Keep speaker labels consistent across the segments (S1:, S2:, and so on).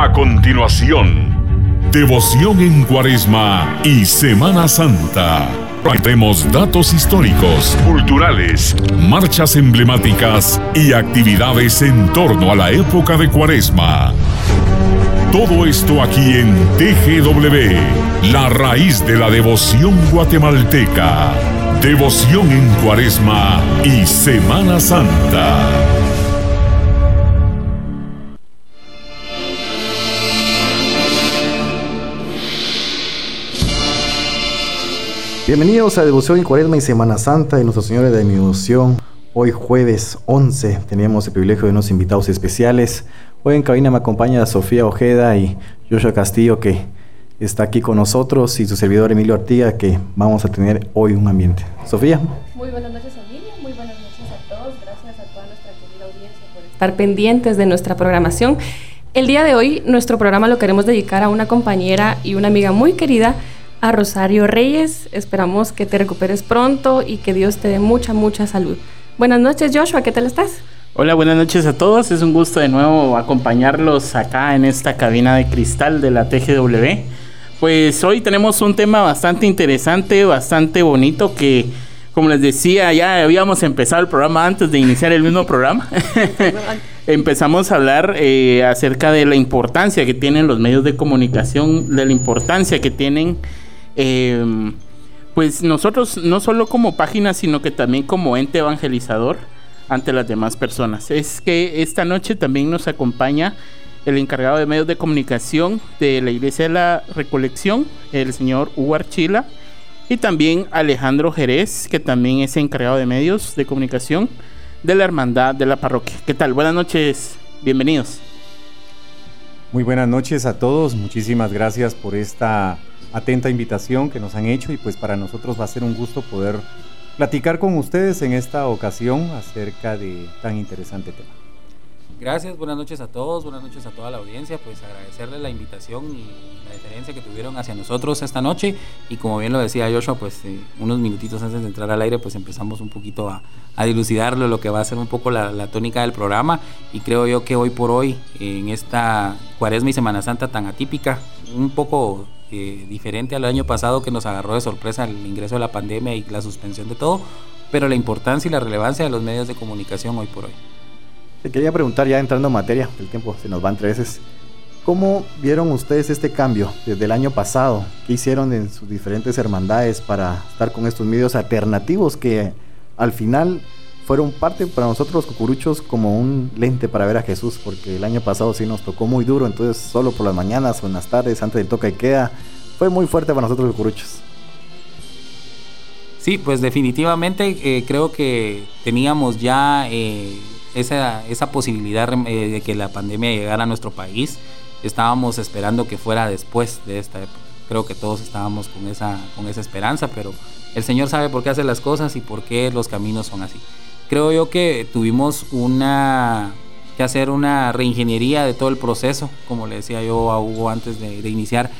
S1: A continuación, devoción en Cuaresma y Semana Santa. Traemos datos históricos, culturales, marchas emblemáticas y actividades en torno a la época de Cuaresma. Todo esto aquí en TGW, la raíz de la devoción guatemalteca. Devoción en Cuaresma y Semana Santa.
S2: Bienvenidos a Devoción en Cuaresma y Semana Santa de Nuestro Señor de mi devoción. Hoy jueves 11 tenemos el privilegio de unos invitados especiales. Hoy en cabina me acompaña Sofía Ojeda y Joshua Castillo que está aquí con nosotros y su servidor Emilio Artiga que vamos a tener hoy un ambiente. Sofía.
S3: Muy buenas noches Emilio, muy buenas noches a todos. Gracias a toda nuestra querida audiencia por estar pendientes de nuestra programación. El día de hoy nuestro programa lo queremos dedicar a una compañera y una amiga muy querida a Rosario Reyes. Esperamos que te recuperes pronto y que Dios te dé mucha, mucha salud. Buenas noches, Joshua, ¿qué tal estás?
S4: Hola, buenas noches a todos. Es un gusto de nuevo acompañarlos acá en esta cabina de cristal de la TGW. Pues hoy tenemos un tema bastante interesante, bastante bonito que, como les decía, ya habíamos empezado el programa antes de iniciar el mismo programa. Empezamos a hablar eh, acerca de la importancia que tienen los medios de comunicación, de la importancia que tienen Em, pues nosotros no solo como página, sino que también como ente evangelizador ante las demás personas. Es que esta noche también nos acompaña el encargado de medios de comunicación de la Iglesia de la Recolección, el señor Hugo Archila, y también Alejandro Jerez, que también es encargado de medios de comunicación de la Hermandad de la Parroquia. ¿Qué tal? Buenas noches, bienvenidos.
S5: Muy buenas noches a todos, muchísimas gracias por esta atenta invitación que nos han hecho y pues para nosotros va a ser un gusto poder platicar con ustedes en esta ocasión acerca de tan interesante tema.
S6: Gracias, buenas noches a todos, buenas noches a toda la audiencia, pues agradecerle la invitación y la deferencia que tuvieron hacia nosotros esta noche. Y como bien lo decía Joshua, pues eh, unos minutitos antes de entrar al aire pues empezamos un poquito a, a dilucidarlo, lo que va a ser un poco la, la, tónica del programa. Y creo yo que hoy por hoy en esta cuaresma y Semana Santa tan atípica, un poco diferente al año pasado que nos agarró de sorpresa el ingreso de la pandemia y la suspensión de todo, pero la importancia y la relevancia de los medios de comunicación hoy por hoy.
S2: Te quería preguntar ya entrando en materia, el tiempo se nos va entre veces. ¿Cómo vieron ustedes este cambio desde el año pasado? ¿Qué hicieron en sus diferentes hermandades para estar con estos medios alternativos que al final fueron parte para nosotros los cucuruchos como un lente para ver a Jesús, porque el año pasado sí nos tocó muy duro, entonces solo por las mañanas o en las tardes antes del toque de queda, fue muy fuerte para nosotros los cucuruchos.
S6: Sí, pues definitivamente eh, creo que teníamos ya eh, esa, esa, posibilidad eh, de que la pandemia llegara a nuestro país. Estábamos esperando que fuera después de esta época. Creo que todos estábamos con esa, con esa esperanza, pero el Señor sabe por qué hace las cosas y por qué los caminos son así creo yo que tuvimos una que hacer una reingeniería de todo el proceso, como le decía yo a Hugo antes de, iniciar,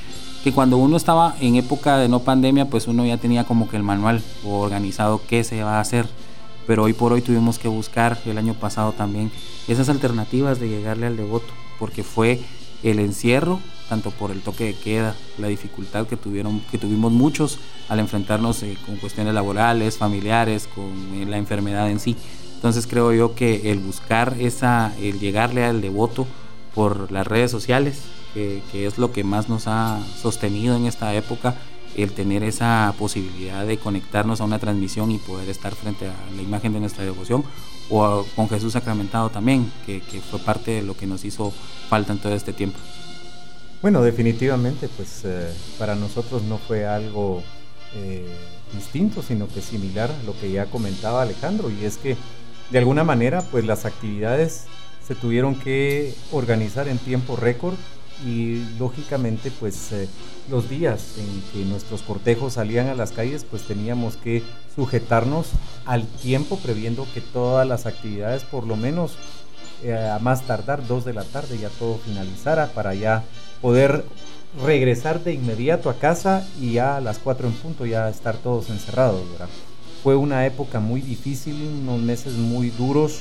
S6: que cuando uno estaba en época de no pandemia, pues uno ya tenía como que el manual organizado qué se va a hacer, pero hoy por hoy tuvimos que buscar, el año pasado también, esas alternativas de llegarle al devoto, porque fue el encierro, tanto por el toque de queda, la dificultad que, tuvieron, que tuvimos muchos al enfrentarnos eh, con cuestiones laborales, familiares, con eh, la enfermedad en sí. Entonces creo yo que el buscar esa, el llegarle al devoto por las redes sociales, que, es lo que más nos ha sostenido en esta época, el tener esa posibilidad de conectarnos a una transmisión y poder estar frente a la imagen de nuestra devoción, o con Jesús sacramentado también, que, que fue parte de lo que nos hizo falta en todo este tiempo.
S5: Bueno, definitivamente, pues eh, para nosotros no fue algo eh, distinto, sino que similar a lo que ya comentaba Alejandro, y es que de alguna manera, pues las actividades se tuvieron que organizar en tiempo récord y lógicamente, pues eh, los días en que nuestros cortejos salían a las calles, pues teníamos que sujetarnos al tiempo, previendo que todas las actividades, por lo menos a más tardar dos de la tarde, ya todo finalizara para ya poder regresar de inmediato a casa y ya a las 4 en punto ya estar todos encerrados, Fue una época muy difícil, unos meses muy duros,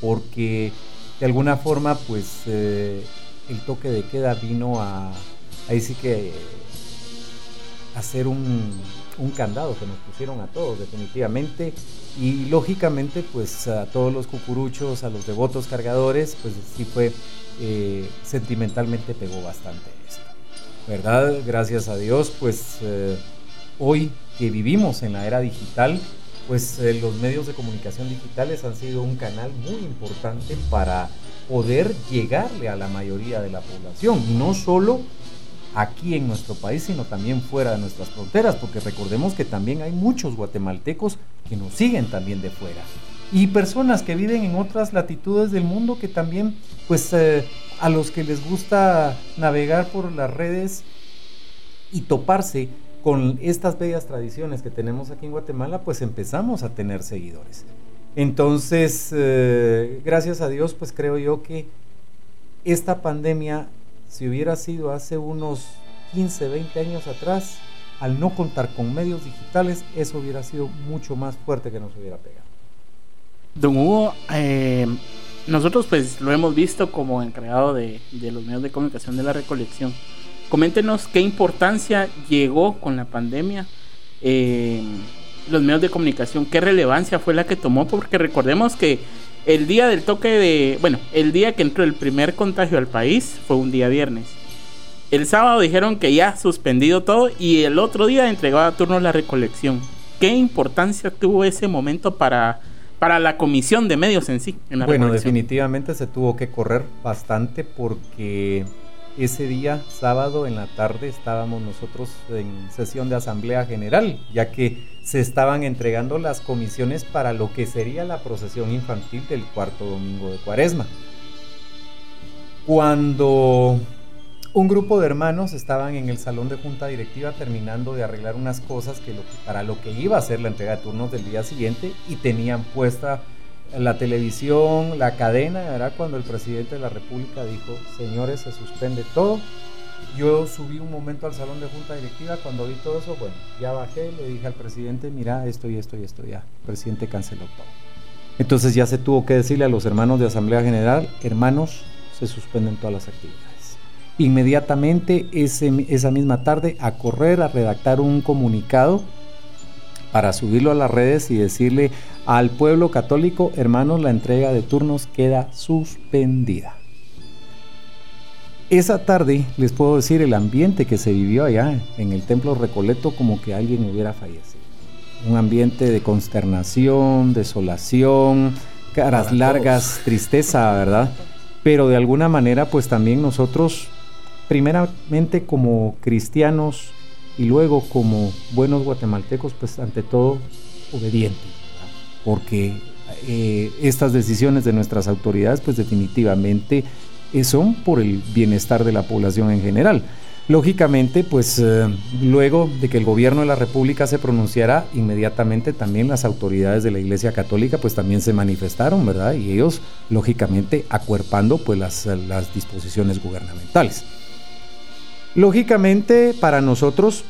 S5: porque de alguna forma pues eh, el toque de queda vino a, ahí sí que, hacer un, un candado que nos pusieron a todos definitivamente y lógicamente pues a todos los cucuruchos, a los devotos cargadores, pues sí fue eh, sentimentalmente pegó bastante esto. ¿Verdad? Gracias a Dios pues eh, hoy que vivimos en la era digital, pues eh, los medios de comunicación digitales han sido un canal muy importante para poder llegarle a la mayoría de la población, y no solo aquí en nuestro país, sino también fuera de nuestras fronteras, porque recordemos que también hay muchos guatemaltecos que nos siguen también de fuera. Y personas que viven en otras latitudes del mundo que también, pues eh, a los que les gusta navegar por las redes y toparse con estas bellas tradiciones que tenemos aquí en Guatemala, pues empezamos a tener seguidores. Entonces, eh, gracias a Dios, pues creo yo que esta pandemia, si hubiera sido hace unos 15, 20 años atrás, al no contar con medios digitales, eso hubiera sido mucho más fuerte que nos hubiera pegado.
S4: Don Hugo, eh, nosotros pues lo hemos visto como encargado de, los medios de comunicación de la recolección. Coméntenos qué importancia llegó con la pandemia eh, los medios de comunicación, qué relevancia fue la que tomó, porque recordemos que el día del toque de, bueno, el día que entró el primer contagio al país fue un día viernes. El sábado dijeron que ya suspendido todo y el otro día entregaba turno la recolección. ¿Qué importancia tuvo ese momento para, para la comisión de medios en sí?
S5: bueno, definitivamente se tuvo que correr bastante porque ese día, sábado en la tarde, estábamos nosotros en sesión de asamblea general, ya que se estaban entregando las comisiones para lo que sería la procesión infantil del cuarto domingo de Cuaresma. Cuando un grupo de hermanos estaban en el salón de junta directiva terminando de arreglar unas cosas que para lo que iba a ser la entrega de turnos del día siguiente y tenían puesta la televisión, la cadena, era cuando el presidente de la República dijo, señores, se suspende todo. Yo subí un momento al salón de junta directiva, cuando vi todo eso, bueno, ya bajé, le dije al presidente, mira, esto y esto y esto, ya. El presidente canceló todo. Entonces ya se tuvo que decirle a los hermanos de Asamblea General, hermanos, se suspenden todas las actividades. Inmediatamente ese, esa misma tarde a correr a redactar un comunicado para subirlo a las redes y decirle al pueblo católico, hermanos, la entrega de turnos queda suspendida. Esa tarde, les puedo decir, el ambiente que se vivió allá en el templo Recoleto como que alguien hubiera fallecido. Un ambiente de consternación, desolación, caras largas, tristeza, ¿verdad? Pero de alguna manera, pues también nosotros, primeramente como cristianos, y luego como buenos guatemaltecos, pues ante todo obedientes, porque eh, estas decisiones de nuestras autoridades, pues definitivamente eh, son por el bienestar de la población en general. Lógicamente, pues eh, luego de que el gobierno de la República se pronunciara, inmediatamente también las autoridades de la Iglesia Católica pues también se manifestaron, ¿verdad? Y ellos, lógicamente, acuerpando pues las, las disposiciones gubernamentales. Lógicamente, para nosotros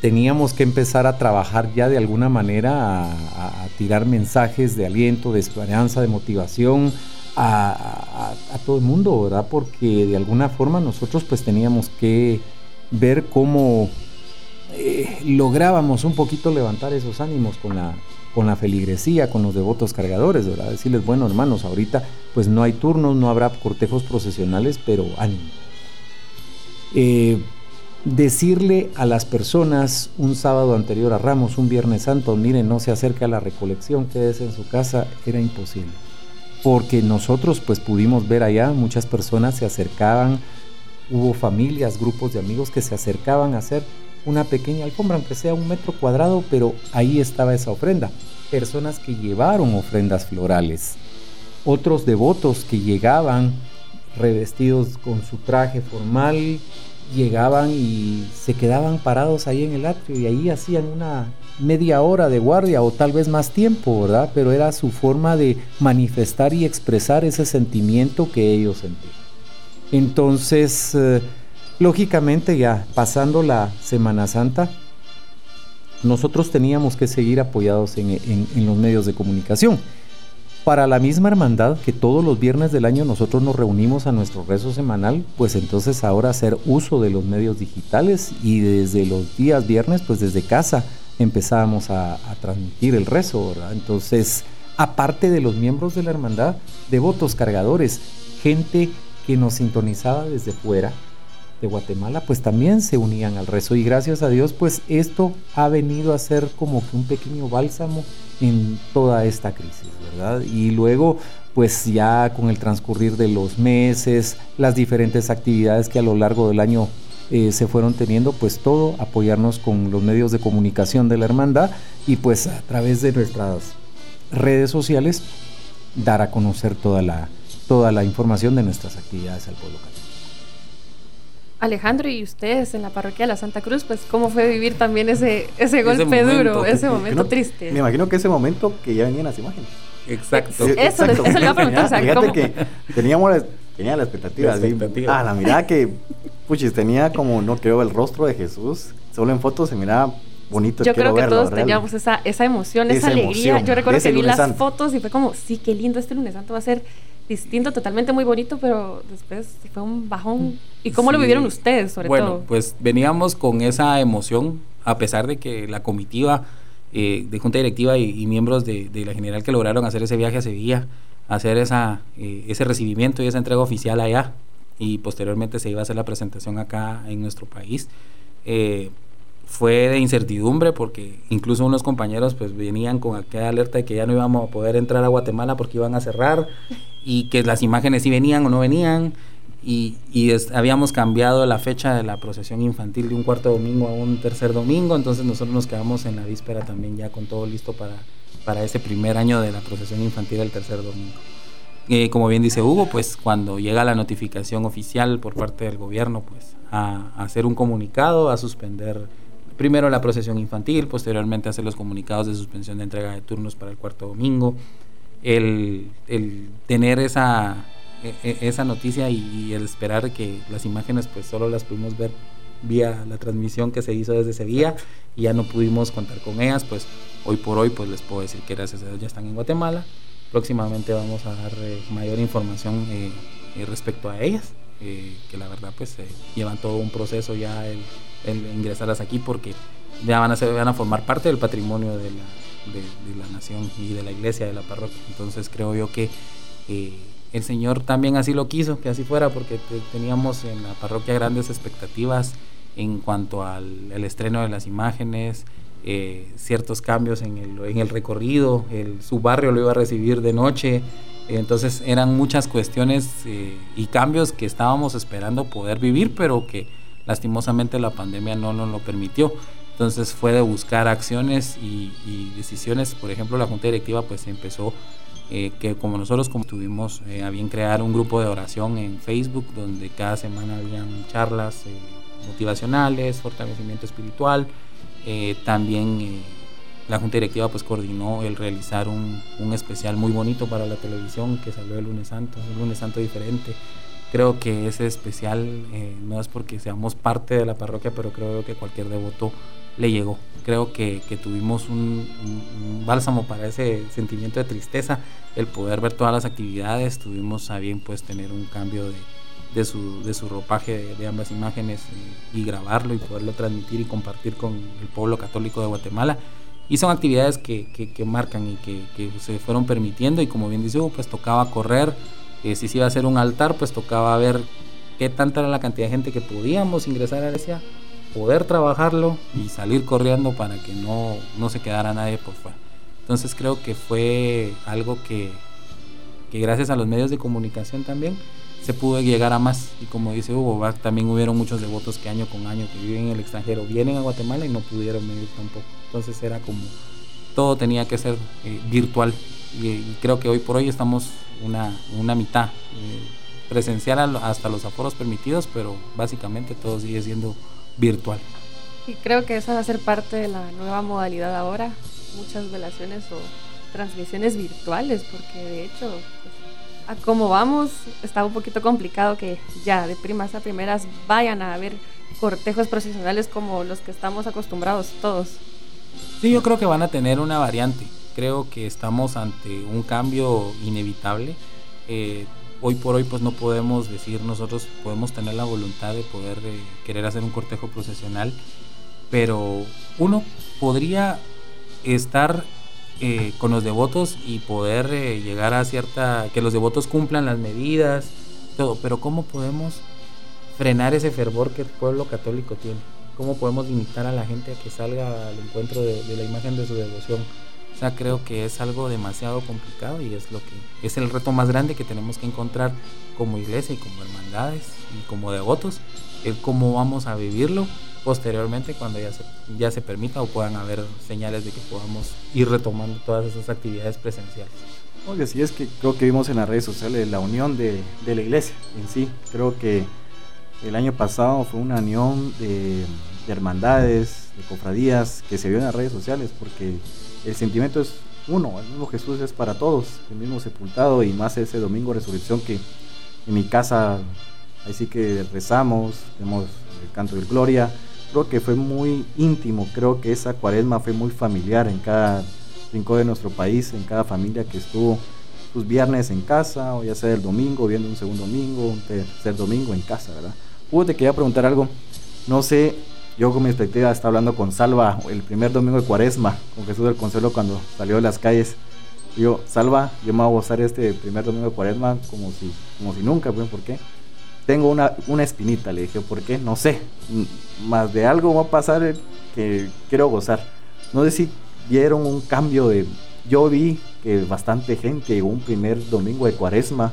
S5: teníamos que empezar a trabajar ya de alguna manera, a, tirar mensajes de aliento, de esperanza, de motivación a, todo el mundo, ¿verdad? Porque de alguna forma nosotros pues teníamos que ver cómo eh, lográbamos un poquito levantar esos ánimos con la, con la feligresía, con los devotos cargadores, ¿verdad? Decirles, bueno hermanos, ahorita pues no hay turnos, no habrá cortejos procesionales, pero ánimo eh, decirle a las personas un sábado anterior a Ramos, un Viernes Santo, miren, no se acerque a la recolección, quédese en su casa, era imposible. Porque nosotros pues pudimos ver allá, muchas personas se acercaban, hubo familias, grupos de amigos que se acercaban a hacer una pequeña alfombra, aunque sea un metro cuadrado, pero ahí estaba esa ofrenda. Personas que llevaron ofrendas florales, otros devotos que llegaban revestidos con su traje formal, llegaban y se quedaban parados ahí en el atrio y ahí hacían una media hora de guardia o tal vez más tiempo, ¿verdad? Pero era su forma de manifestar y expresar ese sentimiento que ellos sentían. Entonces, eh, lógicamente ya pasando la Semana Santa, nosotros teníamos que seguir apoyados en los medios de comunicación. Para la misma hermandad que todos los viernes del año nosotros nos reunimos a nuestro rezo semanal, pues entonces ahora hacer uso de los medios digitales y desde los días viernes, pues desde casa empezábamos a, transmitir el rezo. Entonces, aparte de los miembros de la hermandad, devotos, cargadores, gente que nos sintonizaba desde fuera de Guatemala, pues también se unían al rezo y gracias a Dios, pues esto ha venido a ser como que un pequeño bálsamo en toda esta crisis, ¿verdad? Y luego, pues ya con el transcurrir de los meses, las diferentes actividades que a lo largo del año eh, se fueron teniendo, pues todo, apoyarnos con los medios de comunicación de la hermandad y pues a través de nuestras redes sociales dar a conocer toda la, toda la información de nuestras actividades al pueblo católico.
S3: Alejandro, y ustedes en la parroquia de la Santa Cruz, pues cómo fue vivir también ese, ese golpe duro, ese momento triste.
S2: Me imagino que ese momento que ya venían las imágenes.
S6: Exacto.
S3: Eso, eso le iba a preguntar.
S2: Fíjate que teníamos la, tenía la expectativa. ah, la mirada que puchis, tenía como, no creo, el rostro de Jesús. Solo en fotos se miraba bonito.
S3: Yo creo que todos teníamos esa, esa emoción, esa, alegría. Yo recuerdo que vi las fotos y fue como, sí, qué lindo este lunes santo va a ser distinto, totalmente muy bonito, pero después fue un bajón. ¿Y cómo lo vivieron ustedes, sobre
S6: todo?
S3: Bueno,
S6: pues veníamos con esa emoción, a pesar de que la comitiva eh, de junta directiva y, miembros de, la general que lograron hacer ese viaje a Sevilla, hacer esa, eh, ese recibimiento y esa entrega oficial allá, y posteriormente se iba a hacer la presentación acá en nuestro país. Eh, fue de incertidumbre porque incluso unos compañeros pues venían con aquella alerta de que ya no íbamos a poder entrar a Guatemala porque iban a cerrar y que las imágenes sí venían o no venían y, habíamos cambiado la fecha de la procesión infantil de un cuarto domingo a un tercer domingo, entonces nosotros nos quedamos en la víspera también ya con todo listo para, para ese primer año de la procesión infantil del tercer domingo. Eh, como bien dice Hugo, pues cuando llega la notificación oficial por parte del gobierno, pues a, hacer un comunicado, a suspender primero la procesión infantil, posteriormente hacer los comunicados de suspensión de entrega de turnos para el cuarto domingo, el, tener esa, e, e, esa noticia y, el esperar que las imágenes pues solo las pudimos ver vía la transmisión que se hizo desde Sevilla y ya no pudimos contar con ellas, pues hoy por hoy pues les puedo decir que gracias a Dios ya están en Guatemala. Próximamente vamos a dar eh, mayor información eh, eh, respecto a ellas, que la verdad pues llevan todo un proceso ya el, ingresarlas aquí porque ya van a, ser, van a formar parte del patrimonio de la, de, la nación y de la iglesia, de la parroquia. Entonces creo yo que el Señor también así lo quiso, que así fuera, porque teníamos en la parroquia grandes expectativas en cuanto al el estreno de las imágenes, eh, ciertos cambios en el, en el recorrido, el, su barrio lo iba a recibir de noche, entonces eran muchas cuestiones eh, y cambios que estábamos esperando poder vivir, pero que lastimosamente la pandemia no nos lo permitió. Entonces fue de buscar acciones y, decisiones, por ejemplo la Junta Directiva pues empezó eh, que como nosotros como tuvimos a bien crear un grupo de oración en Facebook donde cada semana habían charlas motivacionales, fortalecimiento espiritual, eh, también eh, la Junta Directiva pues coordinó el realizar un, un, especial muy bonito para la televisión que salió el lunes santo, un lunes santo diferente. Creo que ese especial eh, no es porque seamos parte de la parroquia, pero creo que cualquier devoto le llegó. Creo que, que tuvimos un, bálsamo para ese sentimiento de tristeza, el poder ver todas las actividades, tuvimos a bien pues tener un cambio de, de su, de su ropaje de, ambas imágenes eh, y, grabarlo y poderlo transmitir y compartir con el pueblo católico de Guatemala. Y son actividades que, que, marcan y que, se fueron permitiendo y como bien dice pues tocaba correr, eh, si se iba a hacer un altar, pues tocaba ver qué tanta era la cantidad de gente que podíamos ingresar a iglesia, poder trabajarlo y salir corriendo para que no, no se quedara nadie por fuera. Entonces creo que fue algo que, que gracias a los medios de comunicación también, se pudo llegar a más. Y como dice Hugo, también hubieron muchos devotos que año con año que viven en el extranjero, vienen a Guatemala y no pudieron venir tampoco. Entonces era como, todo tenía que ser eh, virtual. Y, creo que hoy por hoy estamos una, una mitad eh, presencial hasta los aforos permitidos, pero básicamente todo sigue siendo virtual.
S3: Y creo que esa va a ser parte de la nueva modalidad ahora, muchas velaciones o transmisiones virtuales, porque de hecho a cómo vamos, está un poquito complicado que ya de primas a primeras vayan a haber cortejos profesionales como los que estamos acostumbrados todos.
S6: Sí, yo creo que van a tener una variante. Creo que estamos ante un cambio inevitable. Eh, hoy por hoy pues no podemos decir nosotros podemos tener la voluntad de poder eh, querer hacer un cortejo procesional, pero uno podría estar eh, con los devotos y poder eh, llegar a cierta, que los devotos cumplan las medidas, todo, pero ¿cómo podemos frenar ese fervor que el pueblo católico tiene? ¿Cómo podemos limitar a la gente a que salga al encuentro de, de la imagen de su devoción? Sea, creo que es algo demasiado complicado y es lo que es el reto más grande que tenemos que encontrar como iglesia y como hermandades y como devotos, el cómo vamos a vivirlo posteriormente cuando ya se, ya se permita o puedan haber señales de que podamos ir retomando todas esas actividades presenciales.
S2: Oye, sí es que creo que vimos en las redes sociales la unión de, de la iglesia en sí. Creo que el año pasado fue una unión de, de, hermandades, de cofradías que se vio en las redes sociales porque el sentimiento es uno, el mismo Jesús es para todos, el mismo sepultado y más ese domingo resurrección que en mi casa, ahí sí que rezamos, tenemos el canto de gloria, creo que fue muy íntimo, creo que esa cuaresma fue muy familiar en cada rincón de nuestro país, en cada familia que estuvo sus viernes en casa, o ya sea el domingo, viendo un segundo domingo, un tercer domingo en casa, ¿verdad? Hugo, te quería preguntar algo, no sé, yo con mi expectativa estaba hablando con Salva el primer domingo de cuaresma, con Jesús del Consuelo cuando salió de las calles, yo, Salva, yo me voy a gozar este primer domingo de cuaresma como si, como si nunca, pues, ¿por qué? tengo una, una espinita, le dije, ¿por qué? No sé, más de algo va a pasar que quiero gozar. No sé si vieron un cambio de... Yo vi que bastante gente llegó un primer domingo de cuaresma,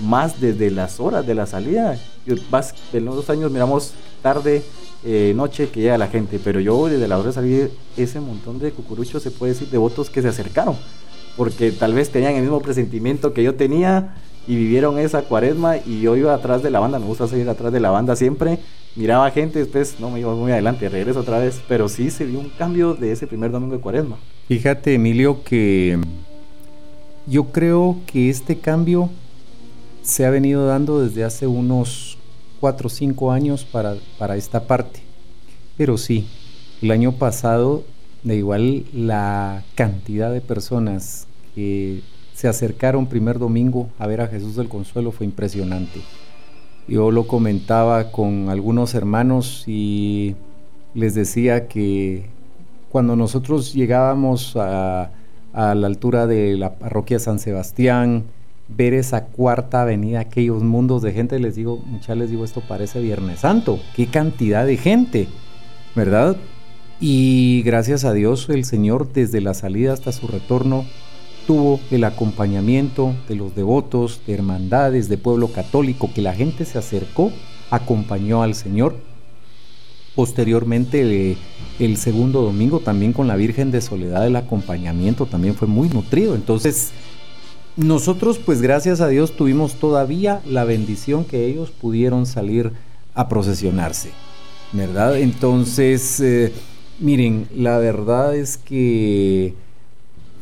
S2: más desde las horas de la salida. Yo, vas, de los dos años miramos tarde, eh, noche que llega la gente, pero yo desde la hora de salir, ese montón de cucuruchos, se puede decir, de votos que se acercaron, porque tal vez tenían el mismo presentimiento que yo tenía y vivieron esa cuaresma y yo iba atrás de la banda, me gusta seguir atrás de la banda siempre, miraba gente, después no me iba muy adelante, regreso otra vez, pero sí se vio un cambio de ese primer domingo de cuaresma.
S5: Fíjate Emilio que yo creo que este cambio se ha venido dando desde hace unos 4 o 5 años para, para esta parte, pero sí, el año pasado de igual la cantidad de personas que se acercaron primer domingo a ver a Jesús del Consuelo fue impresionante. Yo lo comentaba con algunos hermanos y les decía que cuando nosotros llegábamos a, a la altura de la parroquia San Sebastián, ver esa cuarta avenida, aquellos mundos de gente, les digo, muchas les digo, esto parece Viernes Santo, qué cantidad de gente, ¿verdad? Y gracias a Dios el Señor desde la salida hasta su retorno tuvo el acompañamiento de los devotos, de hermandades, de pueblo católico, que la gente se acercó, acompañó al Señor. Posteriormente, el segundo domingo también con la Virgen de Soledad, el acompañamiento también fue muy nutrido. Entonces, nosotros pues gracias a Dios tuvimos todavía la bendición que ellos pudieron salir a procesionarse, ¿verdad? Entonces, eh, miren, la verdad es que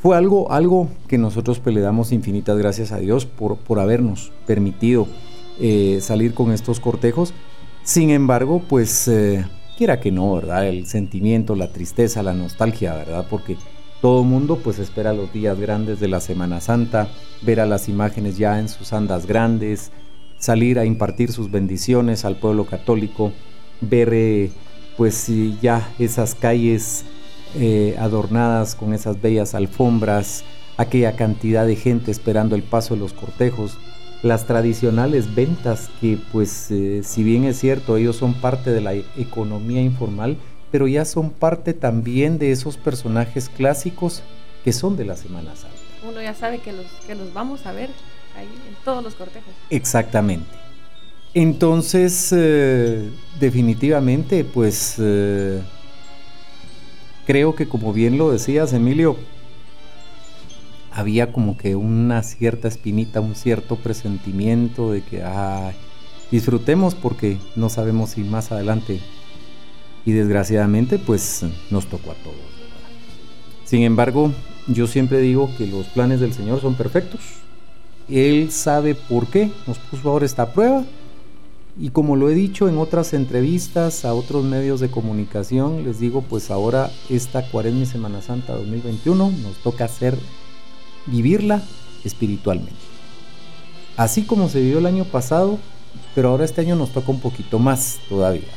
S5: fue algo, algo que nosotros pues, le damos infinitas gracias a Dios por, por habernos permitido eh, salir con estos cortejos. Sin embargo, pues eh, quiera que no, ¿verdad? El sentimiento, la tristeza, la nostalgia, ¿verdad? Porque todo mundo pues espera los días grandes de la Semana Santa, ver a las imágenes ya en sus andas grandes, salir a impartir sus bendiciones al pueblo católico, ver eh, pues ya esas calles eh, adornadas con esas bellas alfombras, aquella cantidad de gente esperando el paso de los cortejos, las tradicionales ventas que pues eh, si bien es cierto ellos son parte de la economía informal, pero ya son parte también de esos personajes clásicos que son de la Semana Santa.
S3: Uno ya sabe que los, que los vamos a ver ahí en todos los cortejos.
S5: Exactamente. Entonces, eh, definitivamente, pues creo que como bien lo decías, Emilio, había como que una cierta espinita, un cierto presentimiento de que disfrutemos porque no sabemos si más adelante. Y desgraciadamente pues nos tocó a todos. Sin embargo, yo siempre digo que los planes del Señor son perfectos. Él sabe por qué nos puso ahora esta prueba y como lo he dicho en otras entrevistas a otros medios de comunicación, les digo, pues ahora esta Cuaresma y Semana Santa 2021 nos toca hacer, vivirla espiritualmente. Así como se vivió el año pasado, pero ahora este año nos toca un poquito más todavía,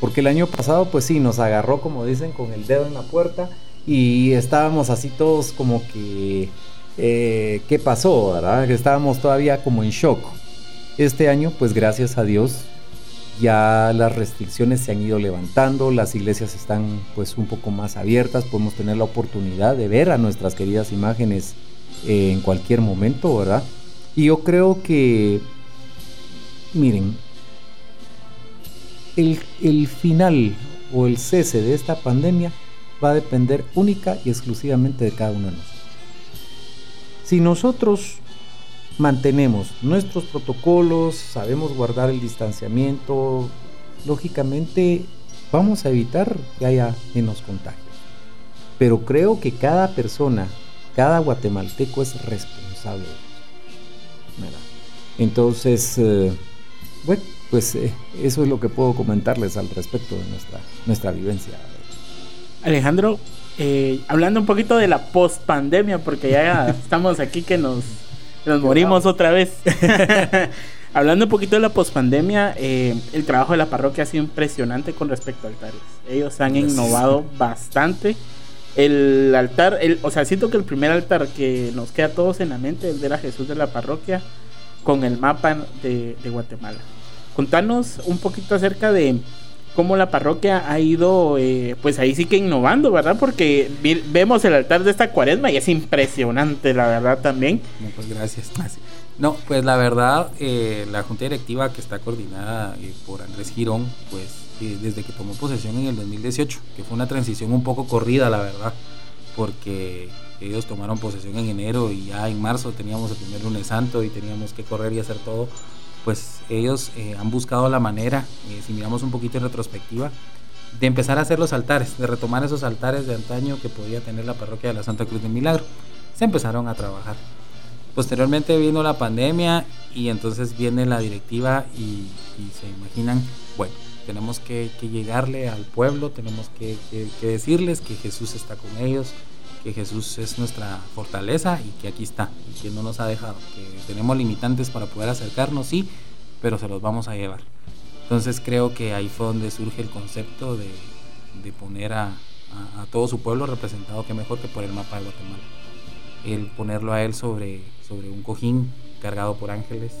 S5: Porque el año pasado, pues sí, nos agarró, como dicen, con el dedo en la puerta y estábamos así todos como que, eh, ¿qué pasó? ¿verdad? Que estábamos todavía como en shock. Este año, pues gracias a Dios, ya las restricciones se han ido levantando, las iglesias están pues un poco más abiertas, podemos tener la oportunidad de ver a nuestras queridas imágenes eh, en cualquier momento, ¿verdad? Y yo creo que, miren, el, el final o el cese de esta pandemia va a depender única y exclusivamente de cada uno de nosotros. Si nosotros mantenemos nuestros protocolos, sabemos guardar el distanciamiento, lógicamente vamos a evitar que haya menos contagios. Pero creo que cada persona, cada guatemalteco es responsable. Entonces, eh, bueno, pues eh, eso es lo que puedo comentarles al respecto de nuestra, nuestra vivencia.
S4: Alejandro, eh, hablando un poquito de la post-pandemia, porque ya estamos aquí que nos nos morimos otra vez. Hablando un poquito de la pospandemia, eh, el trabajo de la parroquia ha sido impresionante con respecto a altares. Ellos han innovado bastante. El altar, el, o sea, siento que el primer altar que nos queda a todos en la mente es ver a Jesús de la parroquia con el mapa de, de Guatemala. Contanos un poquito acerca de cómo la parroquia ha ido, eh, pues ahí sí que innovando, ¿verdad? Porque vemos el altar de esta cuaresma y es impresionante, la verdad también.
S6: No, pues gracias. No, pues la verdad, eh, la junta directiva que está coordinada eh, por Andrés Girón, pues desde que tomó posesión en el 2018, que fue una transición un poco corrida, la verdad, porque ellos tomaron posesión en enero y ya en marzo teníamos el primer lunes santo y teníamos que correr y hacer todo pues ellos eh, han buscado la manera, eh, si miramos un poquito en retrospectiva, de empezar a hacer los altares, de retomar esos altares de antaño que podía tener la parroquia de la Santa Cruz del Milagro. Se empezaron a trabajar. Posteriormente vino la pandemia y entonces viene la directiva y, se imaginan, bueno, tenemos que, llegarle al pueblo, tenemos que decirles que Jesús está con ellos, que Jesús es nuestra fortaleza y que aquí está y que no nos ha dejado, que tenemos limitantes para poder acercarnos, sí, pero se los vamos a llevar. Entonces creo que ahí fue donde surge el concepto de, poner a, todo su pueblo representado que mejor que por el mapa de Guatemala. El ponerlo a él sobre, sobre un cojín cargado por ángeles,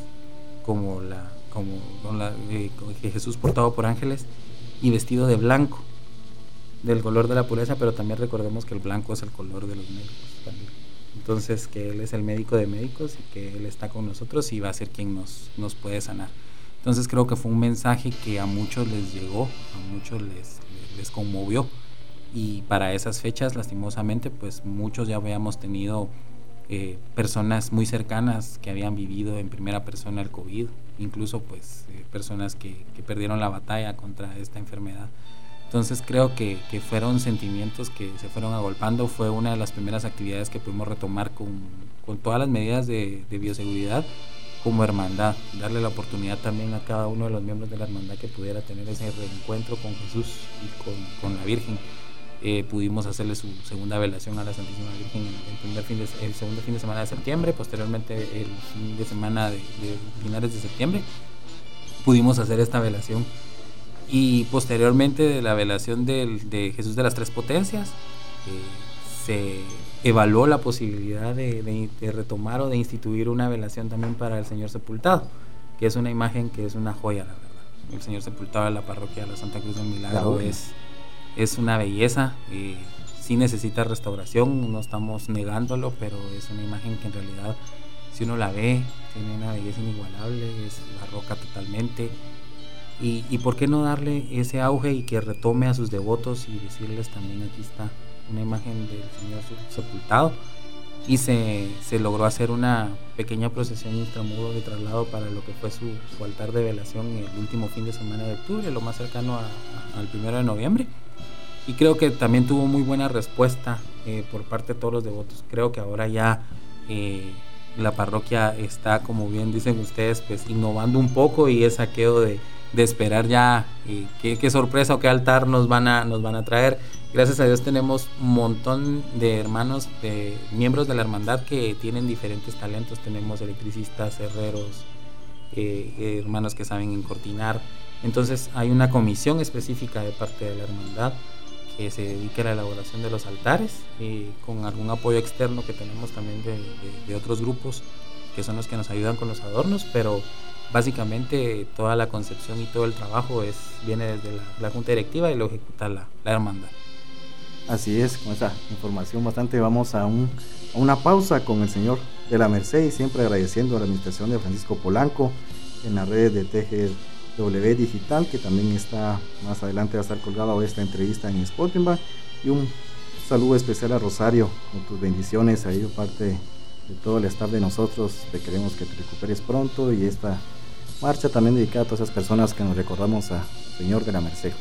S6: como, la, como la, eh, Jesús portado por ángeles y vestido de blanco del color de la pureza, pero también recordemos que el blanco es el color de los médicos también. Entonces, que Él es el médico de médicos y que Él está con nosotros y va a ser quien nos, nos puede sanar. Entonces, creo que fue un mensaje que a muchos les llegó, a muchos les, les conmovió. Y para esas fechas, lastimosamente, pues muchos ya habíamos tenido eh, personas muy cercanas que habían vivido en primera persona el COVID, incluso pues eh, personas que, que perdieron la batalla contra esta enfermedad. Entonces creo que, fueron sentimientos que se fueron agolpando. Fue una de las primeras actividades que pudimos retomar con, todas las medidas de, bioseguridad como hermandad. Darle la oportunidad también a cada uno de los miembros de la hermandad que pudiera tener ese reencuentro con Jesús y con, la Virgen. Eh, pudimos hacerle su segunda velación a la Santísima Virgen el, primer fin de, el segundo fin de semana de septiembre, posteriormente el fin de semana de, de finales de septiembre. Pudimos hacer esta velación y posteriormente de la velación de Jesús de las Tres Potencias, eh, se evaluó la posibilidad de, retomar o de instituir una velación también para el Señor Sepultado, que es una imagen que es una joya, la verdad. El Señor Sepultado de la parroquia de la Santa Cruz del Milagro es, es una belleza, eh, sí necesita restauración, no estamos negándolo, pero es una imagen que en realidad, si uno la ve, tiene una belleza inigualable, es barroca totalmente y, por qué no darle ese auge y que retome a sus devotos y decirles también aquí está una imagen del Señor sepultado. Y se, logró hacer una pequeña procesión intramudo de traslado para lo que fue su, altar de velación el último fin de semana de octubre, lo más cercano al primero de noviembre. Y creo que también tuvo muy buena respuesta eh, por parte de todos los devotos. Creo que ahora ya eh, la parroquia está, como bien dicen ustedes, pues innovando un poco y es saqueo de, de esperar ya eh, qué, sorpresa o qué altar nos van a, nos van a traer. Gracias a Dios tenemos un montón de hermanos, de miembros de la hermandad que tienen diferentes talentos. Tenemos electricistas, herreros, eh, hermanos que saben encortinar. Entonces hay una comisión específica de parte de la hermandad que se dedica a la elaboración de los altares, eh, con algún apoyo externo que tenemos también de, de otros grupos que son los que nos ayudan con los adornos, pero básicamente toda la concepción y todo el trabajo es viene desde la, junta directiva y lo ejecuta la, hermandad.
S2: Así es, con esa información bastante vamos a, un, a una pausa con el señor de la Merced y siempre agradeciendo a la administración de Francisco Polanco en las redes de TGW Digital, que también está más adelante va a estar colgada esta entrevista en Spotify. Y un saludo especial a Rosario, con tus bendiciones ahí de parte de todo el staff de nosotros. Te queremos que te recuperes pronto y esta marcha también dedicada a todas esas personas que nos recordamos a Señor de la Merced.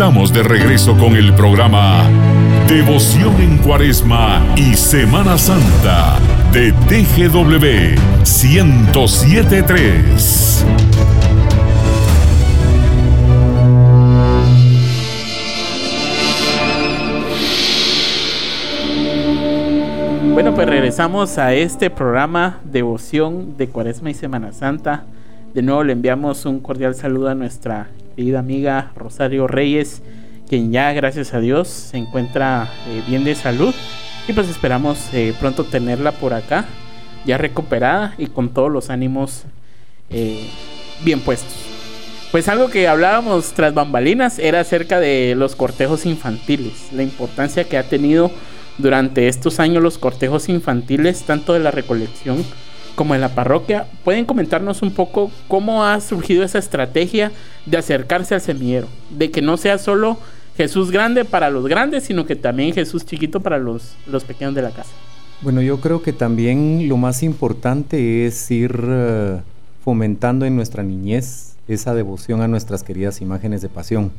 S1: Estamos de regreso con el programa Devoción en Cuaresma y Semana Santa de TGW 1073.
S4: Bueno, pues regresamos a este programa Devoción de Cuaresma y Semana Santa. De nuevo le enviamos un cordial saludo a nuestra querida amiga Rosario Reyes, quien ya, gracias a Dios, se encuentra eh, bien de salud. Y pues esperamos eh, pronto tenerla por acá, ya recuperada y con todos los ánimos eh, bien puestos. Pues algo que hablábamos tras bambalinas era acerca de los cortejos infantiles, la importancia que ha tenido durante estos años los cortejos infantiles, tanto de la recolección como en la parroquia. ¿Pueden comentarnos un poco cómo ha surgido esa estrategia de acercarse al semillero? De que no sea solo Jesús grande para los grandes, sino que también Jesús chiquito para los, los pequeños de la casa.
S5: Bueno, yo creo que también lo más importante es ir eh, fomentando en nuestra niñez esa devoción a nuestras queridas imágenes de pasión.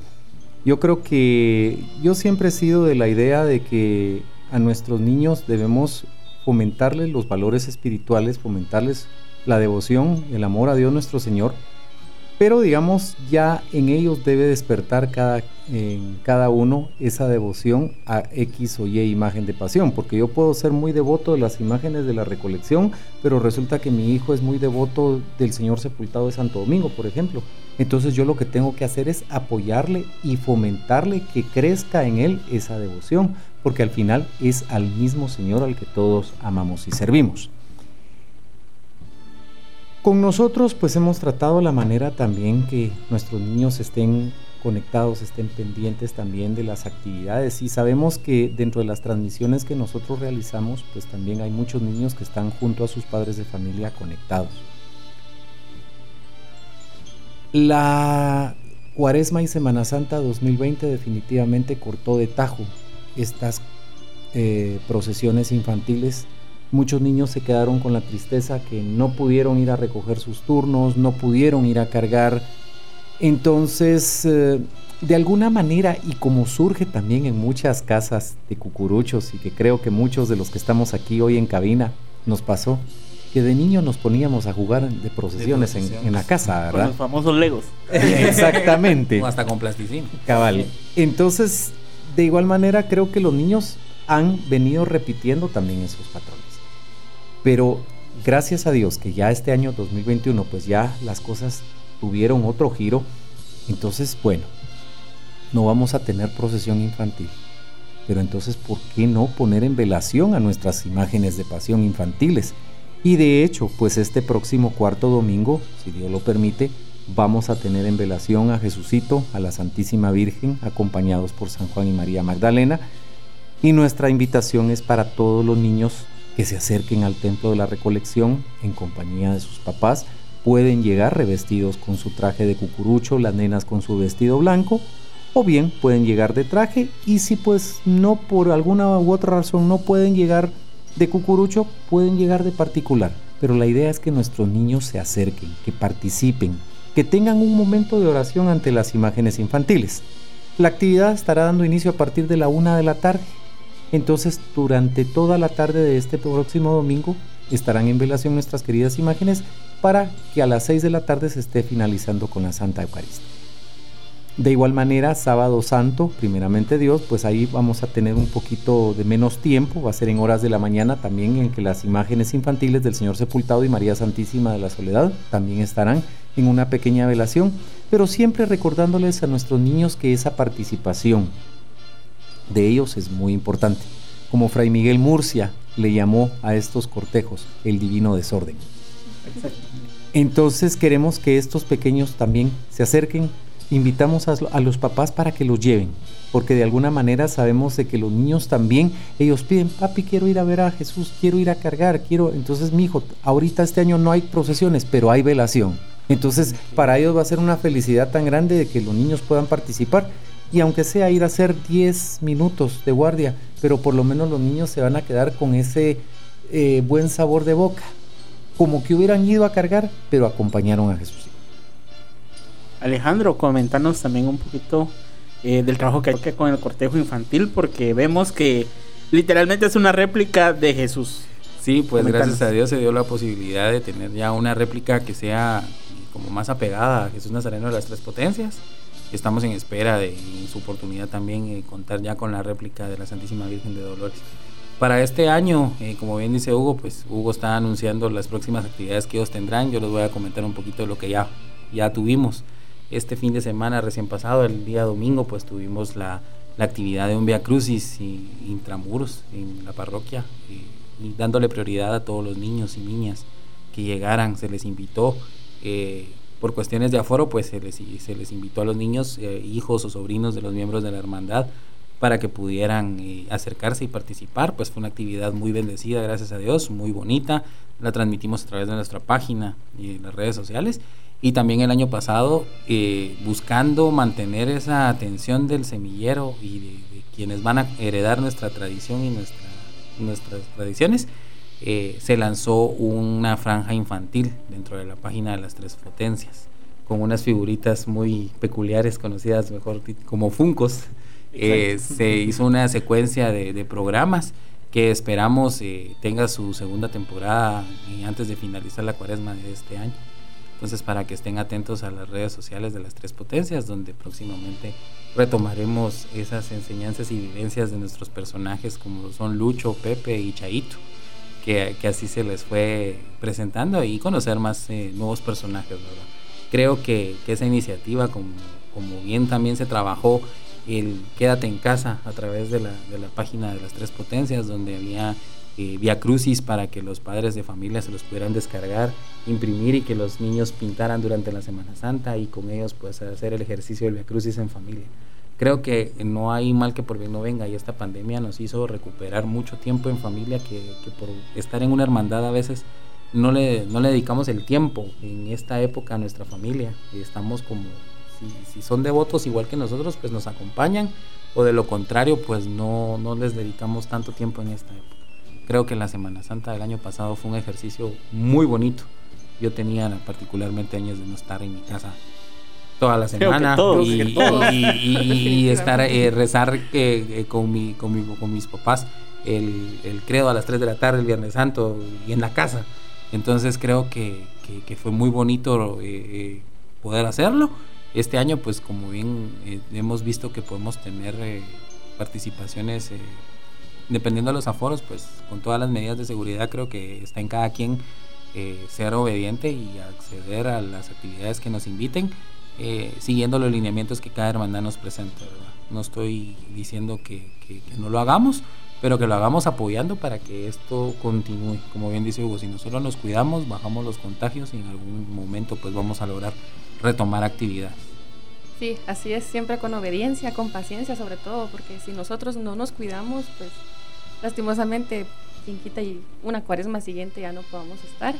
S5: Yo creo que yo siempre he sido de la idea de que a nuestros niños debemos fomentarles los valores espirituales, fomentarles la devoción, el amor a Dios nuestro Señor, pero digamos ya en ellos debe despertar cada, en cada uno esa devoción a X o Y imagen de pasión, porque yo puedo ser muy devoto de las imágenes de la recolección, pero resulta que mi hijo es muy devoto del Señor sepultado de Santo Domingo, por ejemplo. Entonces yo lo que tengo que hacer es apoyarle y fomentarle que crezca en él esa devoción, porque al final es al mismo Señor al que todos amamos y servimos. Con nosotros pues hemos tratado la manera también que nuestros niños estén conectados, estén pendientes también de las actividades y sabemos que dentro de las transmisiones que nosotros realizamos pues también hay muchos niños que están junto a sus padres de familia conectados. La Cuaresma y Semana Santa 2020 definitivamente cortó de tajo estas eh, procesiones infantiles. Muchos niños se quedaron con la tristeza que no pudieron ir a recoger sus turnos, no pudieron ir a cargar. Entonces, eh, de alguna manera, y como surge también en muchas casas de cucuruchos, y que creo que muchos de los que estamos aquí hoy en cabina nos pasó, que de niño nos poníamos a jugar de procesiones, En, la casa, ¿verdad? Con
S4: los famosos legos.
S5: Exactamente.
S6: o hasta con plasticina.
S5: Cabal. Entonces, de igual manera creo que los niños han venido repitiendo también esos patrones. Pero gracias a Dios que ya este año 2021 pues ya las cosas tuvieron otro giro, entonces bueno, no vamos a tener procesión infantil. Pero entonces, ¿por qué no poner en velación a nuestras imágenes de pasión infantiles? Y de hecho, pues este próximo cuarto domingo, si Dios lo permite, vamos a tener en velación a Jesucito, a la Santísima Virgen, acompañados por San Juan y María Magdalena. Y nuestra invitación es para todos los niños que se acerquen al templo de la recolección en compañía de sus papás. Pueden llegar revestidos con su traje de cucurucho, las nenas con su vestido blanco, o bien pueden llegar de traje y si pues no por alguna u otra razón no pueden llegar de cucurucho, pueden llegar de particular. Pero la idea es que nuestros niños se acerquen, que participen, que tengan un momento de oración ante las imágenes infantiles. La actividad estará dando inicio a partir de la una de la tarde. Entonces, durante toda la tarde de este próximo domingo estarán en velación nuestras queridas imágenes para que a las 6 de la tarde se esté finalizando con la Santa Eucaristía. De igual manera, sábado santo, primeramente Dios, pues ahí vamos a tener un poquito de menos tiempo, va a ser en horas de la mañana también en que las imágenes infantiles del Señor Sepultado y María Santísima de la Soledad también estarán en una pequeña velación, pero siempre recordándoles a nuestros niños que esa participación de ellos es muy importante. Como Fray Miguel Murcia le llamó a estos cortejos el divino desorden. Entonces queremos que estos pequeños también se acerquen, invitamos a, los papás para que los lleven, porque de alguna manera sabemos de que los niños también, ellos piden, papi, quiero ir a ver a Jesús, quiero ir a cargar, quiero, entonces mi hijo, ahorita este año no hay procesiones, pero hay velación. Entonces, para ellos va a ser una felicidad tan grande de que los niños puedan participar y aunque sea ir a hacer 10 minutos de guardia, pero por lo menos los niños se van a quedar con ese eh, buen sabor de boca, como que hubieran ido a cargar, pero acompañaron a Jesús.
S4: Alejandro, comentanos también un poquito eh, del trabajo que hay con el cortejo infantil, porque vemos que literalmente es una réplica de Jesús.
S6: Sí, pues gracias a Dios se dio la posibilidad de tener ya una réplica que sea como más apegada a Jesús Nazareno de las Tres Potencias. Estamos en espera de, en su oportunidad también, eh, contar ya con la réplica de la Santísima Virgen de Dolores. Para este año, eh, como bien dice Hugo, pues Hugo está anunciando las próximas actividades que ellos tendrán. Yo les voy a comentar un poquito de lo que ya, ya tuvimos. Este fin de semana recién pasado, el día domingo, pues tuvimos la, la actividad de un Via Crucis intramuros en la parroquia, eh, y dándole prioridad a todos los niños y niñas que llegaran. Se les invitó. Eh, por cuestiones de aforo, pues se les, invitó a los niños, eh, hijos o sobrinos de los miembros de la hermandad, para que pudieran eh, acercarse y participar. Pues fue una actividad muy bendecida, gracias a Dios, muy bonita. La transmitimos a través de nuestra página y en las redes sociales. Y también el año pasado, eh, buscando mantener esa atención del semillero y de, quienes van a heredar nuestra tradición y nuestra, nuestras tradiciones, eh, se lanzó una franja infantil dentro de la página de las tres potencias, con unas figuritas muy peculiares, conocidas mejor como Funcos. Eh, se hizo una secuencia de, programas que esperamos eh, tenga su segunda temporada antes de finalizar la cuaresma de este año. Entonces, para que estén atentos a las redes sociales de las tres potencias, donde próximamente retomaremos esas enseñanzas y vivencias de nuestros personajes como son Lucho, Pepe y Chaito que, así se les fue presentando y conocer más eh, nuevos personajes, ¿verdad? Creo que, esa iniciativa, como, como, bien también se trabajó el Quédate en casa a través de la, de la página de las tres potencias, donde había eh, vía crucis para que los padres de familia se los pudieran descargar, imprimir y que los niños pintaran durante la Semana Santa y con ellos pues hacer el ejercicio del via crucis en familia creo que no hay mal que por bien no venga y esta pandemia nos hizo recuperar mucho tiempo en familia que, por estar en una hermandad a veces no le, no le dedicamos el tiempo en esta época a nuestra familia. Estamos como, si, son devotos igual que nosotros, pues nos acompañan o de lo contrario, pues no, no les dedicamos tanto tiempo en esta época. Creo que la Semana Santa del año pasado fue un ejercicio muy bonito. Yo tenía particularmente años de no estar en mi casa toda la semana y, estar eh, rezar eh, con, mi, con, con mis papás el, el, credo a las 3 de la tarde el Viernes Santo y en la casa. Entonces creo que, que, fue muy bonito eh, poder hacerlo. Este año pues como bien hemos visto que podemos tener participaciones dependiendo de los aforos pues con todas las medidas de seguridad creo que está en cada quien ser obediente y acceder a las actividades que nos inviten eh, siguiendo los lineamientos que cada hermandad nos presenta. No estoy diciendo que, no lo hagamos, pero que lo hagamos apoyando para que esto continúe. Como bien dice Hugo, si nosotros nos cuidamos, bajamos los contagios y en algún momento pues vamos a lograr retomar actividad.
S3: Sí, así es, siempre con obediencia, con paciencia sobre todo, porque si nosotros no nos cuidamos, pues lastimosamente, quien quita y una cuaresma siguiente ya no podamos estar.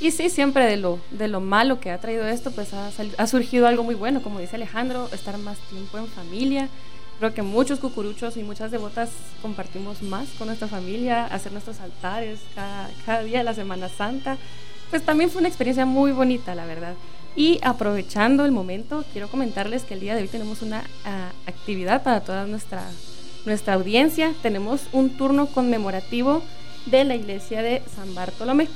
S3: Y sí, siempre de lo, de lo malo que ha traído esto, pues ha, ha, surgido algo muy bueno, como dice Alejandro, estar más tiempo en familia. Creo que muchos cucuruchos y muchas devotas compartimos más con nuestra familia, hacer nuestros altares cada, día de la Semana Santa. Pues también fue una experiencia muy bonita, la verdad. Y aprovechando el momento, quiero comentarles que el día de hoy tenemos una ah, actividad para toda nuestra, nuestra audiencia. Tenemos un turno conmemorativo de la iglesia de San Bartolomé.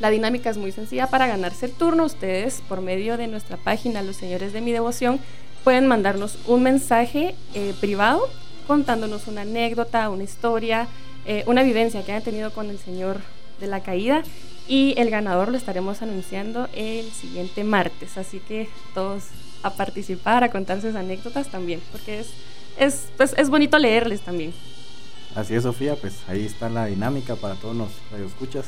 S3: La dinámica es muy sencilla para ganarse el turno. Ustedes, por medio de nuestra página Los Señores de mi Devoción, pueden mandarnos un mensaje eh, privado contándonos una anécdota, una historia, eh, una vivencia que hayan tenido con el Señor de la Caída. Y el ganador lo estaremos anunciando el siguiente martes. Así que todos a participar, a contar sus anécdotas también, porque es, es, pues, es bonito leerles también.
S2: Así es, Sofía, pues ahí está la dinámica para todos los radioescuchas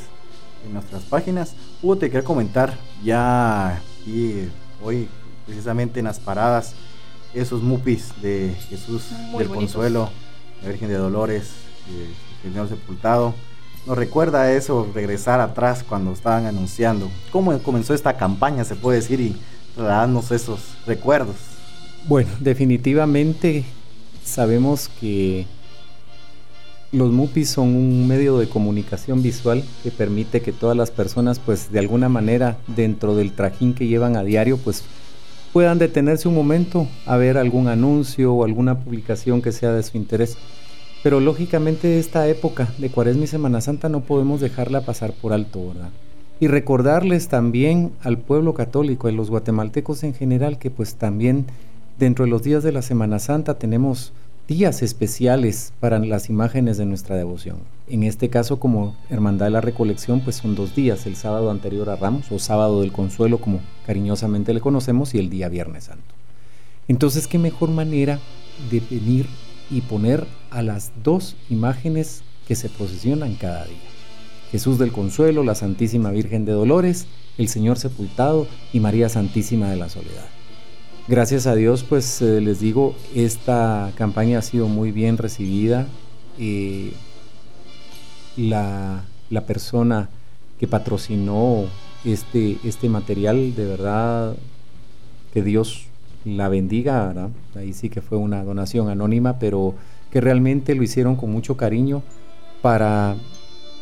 S2: en nuestras páginas. Hugo, te quería comentar ya y hoy, precisamente en las paradas, esos mupis de Jesús del Consuelo, la Virgen de Dolores, el Señor Sepultado. Nos recuerda eso, regresar atrás cuando estaban anunciando. ¿Cómo comenzó esta campaña, se puede decir, y darnos esos recuerdos?
S5: Bueno, definitivamente sabemos que los MUPIs son un medio de comunicación visual que permite que todas las personas, pues de alguna manera, dentro del trajín que llevan a diario, pues puedan detenerse un momento a ver algún anuncio o alguna publicación que sea de su interés. Pero lógicamente esta época de Cuaresma y Semana Santa no podemos dejarla pasar por alto, ¿verdad? Y recordarles también al pueblo católico y los guatemaltecos en general que pues también dentro de los días de la Semana Santa tenemos días especiales para las imágenes de nuestra devoción. En este caso, como Hermandad de la Recolección, pues son dos días, el sábado anterior a Ramos o sábado del Consuelo, como cariñosamente le conocemos, y el día Viernes Santo. Entonces, ¿qué mejor manera de venir y poner a las dos imágenes que se procesionan cada día? Jesús del Consuelo, la Santísima Virgen de Dolores, el Señor Sepultado y María Santísima de la Soledad. Gracias a Dios, pues eh, les digo, esta campaña ha sido muy bien recibida. Eh, la, persona que patrocinó este, este material, de verdad, que Dios la bendiga, ahí sí que fue una donación anónima, pero que realmente lo hicieron con mucho cariño para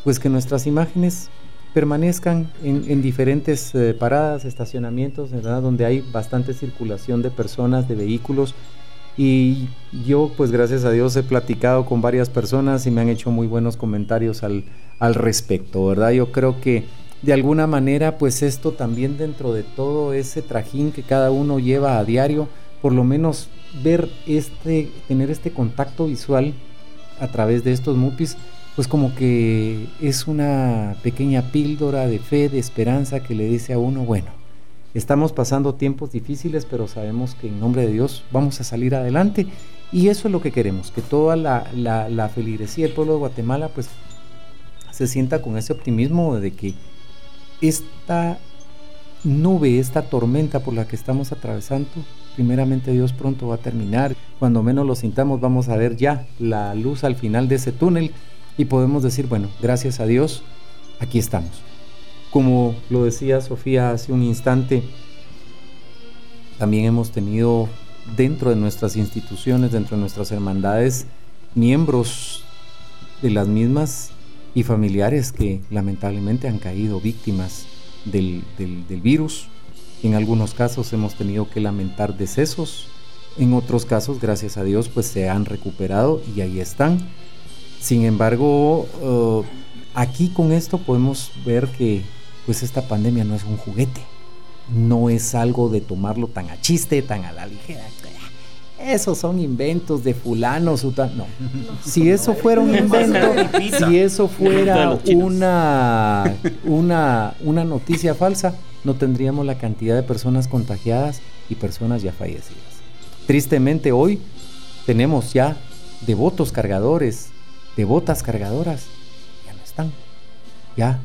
S5: pues que nuestras imágenes permanezcan en, diferentes eh, paradas, estacionamientos, donde hay bastante circulación de personas, de vehículos. Y yo, pues gracias a Dios, he platicado con varias personas y me han hecho muy buenos comentarios al, al respecto, ¿verdad? Yo creo que de alguna manera, pues esto también dentro de todo ese trajín que cada uno lleva a diario, por lo menos ver este, tener este contacto visual a través de estos MUPIs, pues como que es una pequeña píldora de fe, de esperanza que le dice a uno, bueno, estamos pasando tiempos difíciles, pero sabemos que en nombre de Dios vamos a salir adelante y eso es lo que queremos, que toda la, la, feligresía del pueblo de Guatemala pues se sienta con ese optimismo de que esta nube, esta tormenta por la que estamos atravesando, primeramente Dios pronto va a terminar. Cuando menos lo sintamos vamos a ver ya la luz al final de ese túnel y podemos decir, bueno, gracias a Dios, aquí estamos. Como lo decía Sofía hace un instante, también hemos tenido dentro de nuestras instituciones, dentro de nuestras hermandades, miembros de las mismas y familiares que lamentablemente han caído víctimas del, del, virus. En algunos casos hemos tenido que lamentar decesos, en otros casos, gracias a Dios, pues se han recuperado y ahí están. Sin embargo, uh, aquí con esto podemos ver que pues esta pandemia no es un juguete, no es algo de tomarlo tan a chiste, tan a la ligera. Esos son inventos de fulano, no. Si eso fuera un invento, si eso fuera una, una, una noticia falsa, no tendríamos la cantidad de personas contagiadas y personas ya fallecidas. Tristemente hoy tenemos ya devotos cargadores devotas cargadoras ya no están. Ya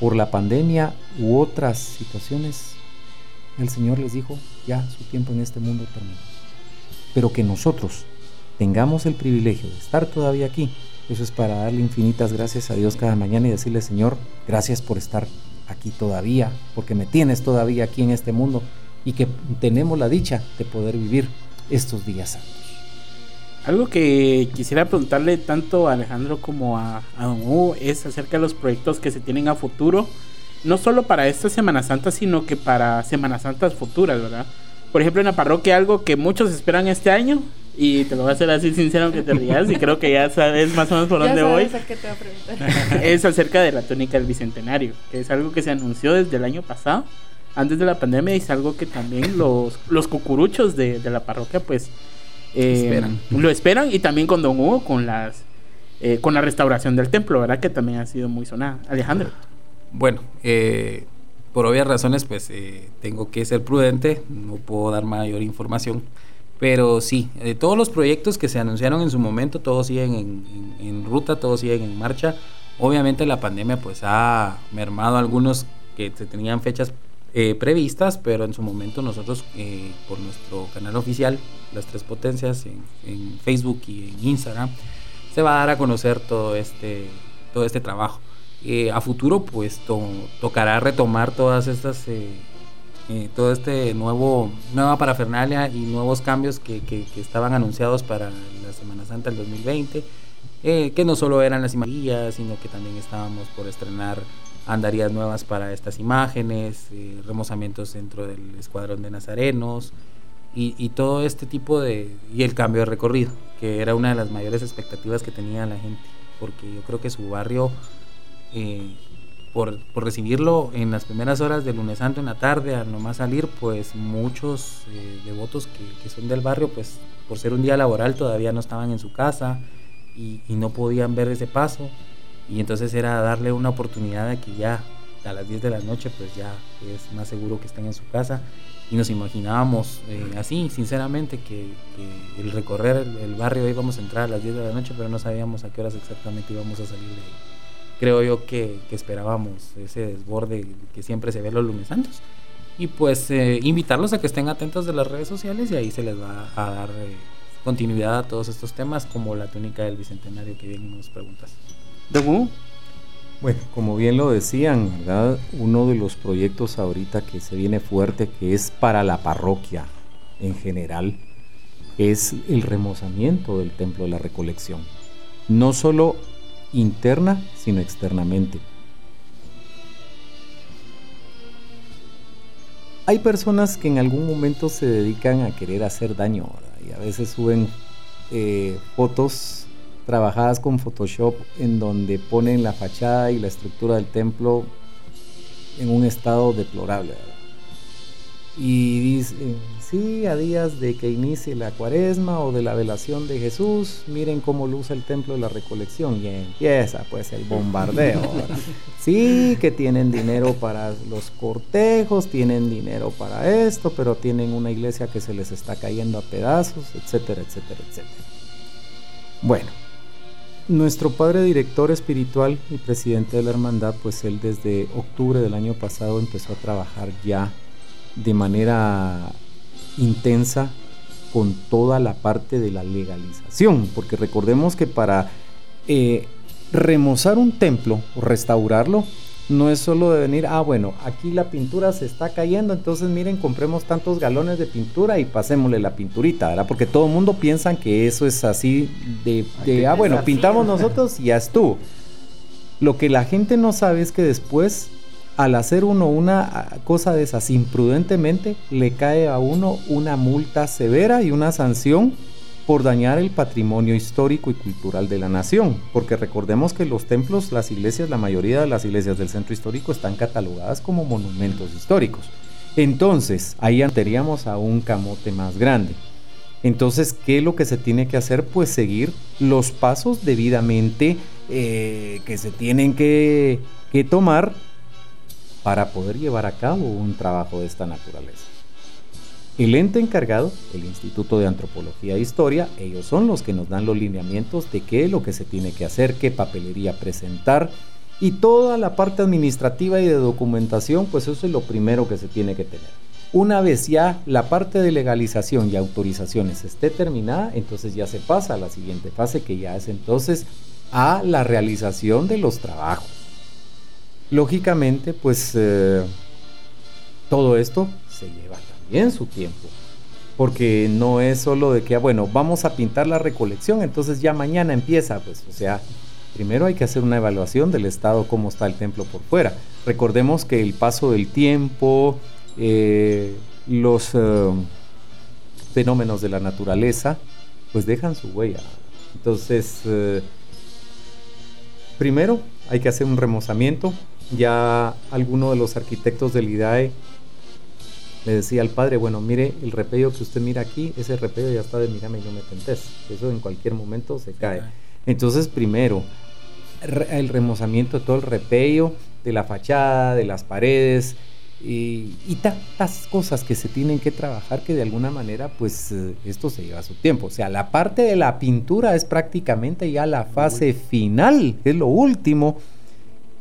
S5: por la pandemia u otras situaciones, el Señor les dijo, ya su tiempo en este mundo terminó. Pero que nosotros tengamos el privilegio de estar todavía aquí, eso es para darle infinitas gracias a Dios cada mañana y decirle, Señor, gracias por estar aquí todavía, porque me tienes todavía aquí en este mundo y que tenemos la dicha de poder vivir estos días santos.
S4: Algo que quisiera preguntarle tanto a Alejandro como a, Don Hugo es acerca de los proyectos que se tienen a futuro, no solo para esta Semana Santa, sino que para Semanas Santas futuras, ¿verdad? Por ejemplo, en la parroquia algo que muchos esperan este año, y te lo voy a hacer así sincero que te rías, y creo que ya sabes más o menos por dónde voy. es acerca de la tónica del Bicentenario, que es algo que se anunció desde el año pasado, antes de la pandemia, y es algo que también los, los cucuruchos de, de la parroquia, pues eh, lo esperan y también con Don Hugo con las eh, con la restauración del templo, ¿verdad? Que también ha sido muy sonada. Alejandro.
S6: Bueno, eh, por obvias razones, pues tengo que ser prudente, no puedo dar mayor información. Pero sí, de todos los proyectos que se anunciaron en su momento, todos siguen en, en, ruta, todos siguen en marcha. Obviamente la pandemia pues ha mermado algunos que se tenían fechas eh, previstas, pero en su momento nosotros eh, por nuestro canal oficial, las tres potencias, en, Facebook y en Instagram, se va a dar a conocer todo este, todo este trabajo. Eh, a futuro pues tocará retomar todas estas, todo este nuevo, nueva parafernalia y nuevos cambios que, que, estaban anunciados para la Semana Santa del 2020. que no solo eran las imágenes, sino que también estábamos por estrenar andarías nuevas para estas imágenes, eh, remozamientos dentro del escuadrón de nazarenos y, todo este tipo de... y el cambio de recorrido, que era una de las mayores expectativas que tenía la gente, porque yo creo que su barrio, eh, por, recibirlo en las primeras horas del lunes santo en la tarde, al nomás salir, pues muchos eh, devotos que, son del barrio, pues por ser un día laboral todavía no estaban en su casa y, y no podían ver ese paso y entonces era darle una oportunidad de que ya a las 10 de la noche pues ya es más seguro que estén en su casa. Y nos imaginábamos eh, así sinceramente que, el recorrer el, barrio íbamos a entrar a las 10 de la noche pero no sabíamos a qué horas exactamente íbamos a salir de ahí. Creo yo que, esperábamos ese desborde que siempre se ve los lunes santos y pues eh, invitarlos a que estén atentos de las redes sociales y ahí se les va a dar eh, continuidad a todos estos temas como la túnica del bicentenario que bien nos preguntas.
S5: Bueno, como bien lo decían. Uno de los proyectos ahorita que se viene fuerte, que es para la parroquia en general, es el remozamiento del Templo de la Recolección. No solo interna, sino externamente. Hay personas que en algún momento se dedican a querer hacer daño y a veces suben eh, fotos trabajadas con Photoshop en donde ponen la fachada y la estructura del templo en un estado deplorable. Y dicen, sí, a días de que inicie la cuaresma o de la velación de Jesús, miren cómo luce el templo de la recolección y empieza pues el bombardeo. sí, que tienen dinero para los cortejos, tienen dinero para esto, pero tienen una iglesia que se les está cayendo a pedazos, etcétera, etcétera, etcétera. Bueno, nuestro padre director espiritual y presidente de la hermandad, pues él desde octubre del año pasado empezó a trabajar ya de manera intensa con toda la parte de la legalización, porque recordemos que para eh, remozar un templo o restaurarlo, no es solo de venir, ah, bueno, aquí la pintura se está cayendo, entonces miren, compremos tantos galones de pintura y pasémosle la pinturita, ¿verdad? Porque todo el mundo piensa que eso es así de, ah, bueno, pintamos nosotros y ya estuvo. Lo que la gente no sabe es que después, al hacer uno una cosa de esas imprudentemente, le cae a uno una multa severa y una sanción por dañar el patrimonio histórico y cultural de la nación, porque recordemos que los templos, las iglesias, la mayoría de las iglesias del centro histórico están catalogadas como monumentos históricos. Entonces, ahí andaríamos a un camote más grande. Entonces, ¿qué es lo que se tiene que hacer? Pues seguir los pasos debidamente eh, que se tienen que tomar para poder llevar a cabo un trabajo de esta naturaleza. El ente encargado, el Instituto de Antropología e Historia, ellos son los que nos dan los lineamientos de qué es lo que se tiene que hacer, qué papelería presentar y toda la parte administrativa y de documentación, pues eso es lo primero que se tiene que tener. Una vez ya la parte de legalización y autorizaciones esté terminada, entonces ya se pasa a la siguiente fase que ya es entonces a la realización de los trabajos. Lógicamente, pues eh, todo esto se lleva en su tiempo. Porque no es solo de que, ah, bueno, vamos a pintar la recolección, entonces ya mañana empieza, pues, o sea, primero hay que hacer una evaluación del estado, cómo está el templo por fuera. Recordemos que el paso del tiempo, eh, los eh, fenómenos de la naturaleza, pues dejan su huella. Entonces, eh, primero hay que hacer un remozamiento. Ya alguno de los arquitectos del IDAE le decía al padre, bueno, mire, el repello que usted mira aquí, ese repello ya está de mírame y no me tentes. Eso en cualquier momento se cae. Entonces, primero, el remozamiento de todo el repello, de la fachada, de las paredes, y, tantas cosas que se tienen que trabajar que de alguna manera, pues eh, esto se lleva su tiempo. O sea, la parte de la pintura es prácticamente ya la fase final, es lo último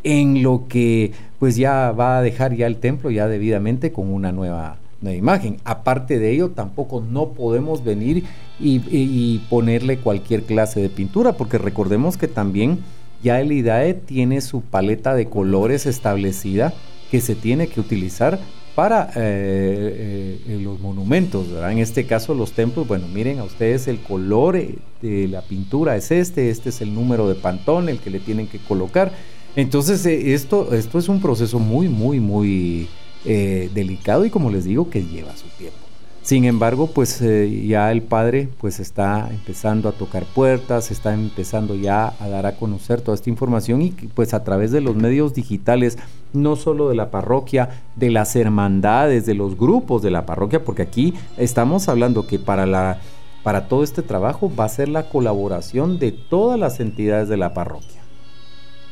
S5: en lo que pues ya va a dejar ya el templo ya debidamente con una nueva, imagen. Aparte de ello, tampoco no podemos venir y, ponerle cualquier clase de pintura, porque recordemos que también ya el IDAE tiene su paleta de colores establecida que se tiene que utilizar para eh, eh, los monumentos, En este caso los templos, bueno, miren a ustedes el color de la pintura es este, este es el número de pantón, el que le tienen que colocar Entonces, eh, esto, esto es un proceso muy, muy, muy eh, delicado y como les digo, que lleva su tiempo. Sin embargo, pues eh, ya el padre pues está empezando a tocar puertas, está empezando ya a dar a conocer toda esta información y pues a través de los medios digitales, no solo de la parroquia, de las hermandades, de los grupos de la parroquia, porque aquí estamos hablando que para la para todo este trabajo va a ser la colaboración de todas las entidades de la parroquia.